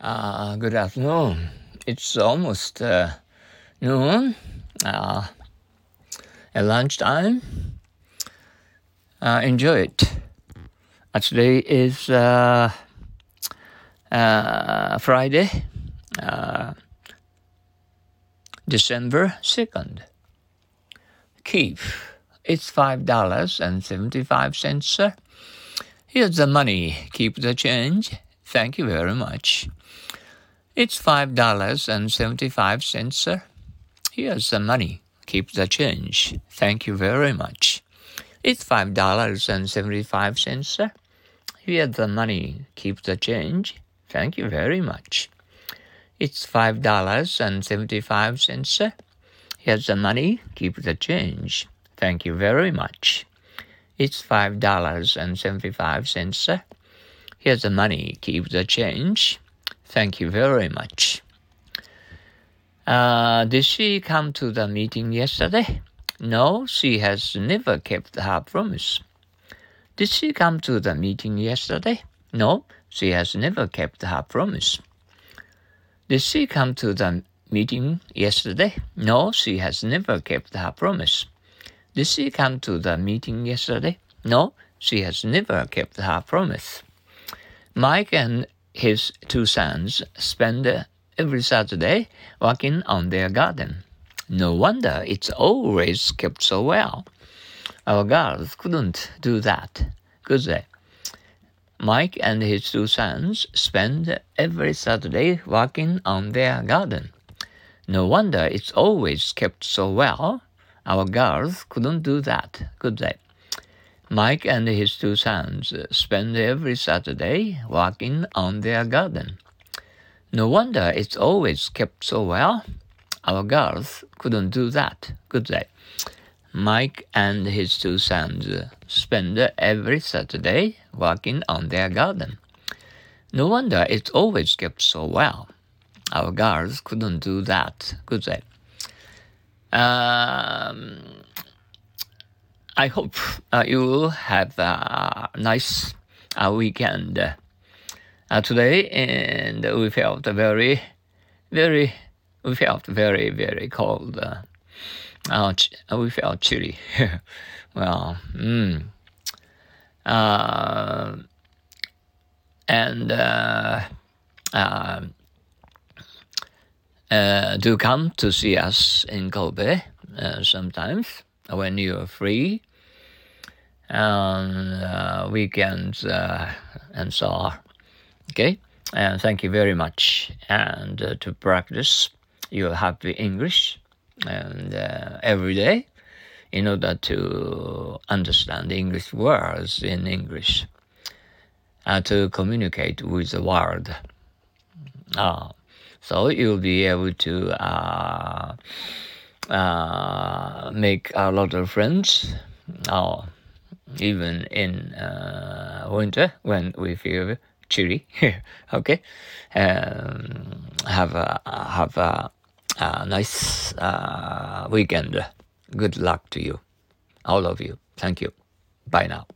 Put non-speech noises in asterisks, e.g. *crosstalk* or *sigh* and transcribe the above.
Uh, good afternoon. It's almost uh, noon, uh, at lunchtime. Uh, enjoy it. Uh, today is uh, Friday, December 2nd. Keep. It's $5.75, sir. Here's the money. Keep the change. Thank you very much. It's five dollars and seventy-five cents, sir. Here's the money. Keep the change. Thank you very much. It's five dollars and seventy-five cents, sir. Here's the money. Keep the change. Thank you very much. It's five dollars and seventy-five cents, sir. Here's the money. Keep the change. Thank you very much. It's five dollars and seventy-five cents, sir. Here's the money. Keep the change. Thank you very much. Uh, did she come to the meeting yesterday? No, she has never kept her promise. Did she come to the meeting yesterday? No, she has never kept her promise. Did she come to the meeting yesterday? No, she has never kept her promise. Did she come to the meeting yesterday? No, she has never kept her promise. Mike and his two sons spend every Saturday working on their garden. No wonder it's always kept so well. Our girls couldn't do that, could they? Mike and his two sons spend every Saturday working on their garden. No wonder it's always kept so well. Our girls couldn't do that, could they? Mike and his two sons spend every Saturday working on their garden. No wonder it's always kept so well. Our girls couldn't do that, could they? Mike and his two sons spend every Saturday working on their garden. No wonder it's always kept so well. Our girls couldn't do that, could they? Um, I hope uh, you have a nice uh, weekend uh, today, and we felt very, very, we felt very, very cold. Uh, we felt chilly. *laughs* well, mm. uh, and uh, uh, uh, do come to see us in Kobe sometimes when you're free and uh, weekends uh, and so on. Okay, and thank you very much. And uh, to practice, your happy English and every day in order to understand English words in English, uh, to communicate with the world. Uh, so you'll be able to uh, uh, make a lot of friends. Uh, even in uh, winter when we feel chilly. *laughs* okay, um, have a have a, a nice uh, weekend. Good luck to you, all of you. Thank you. Bye now.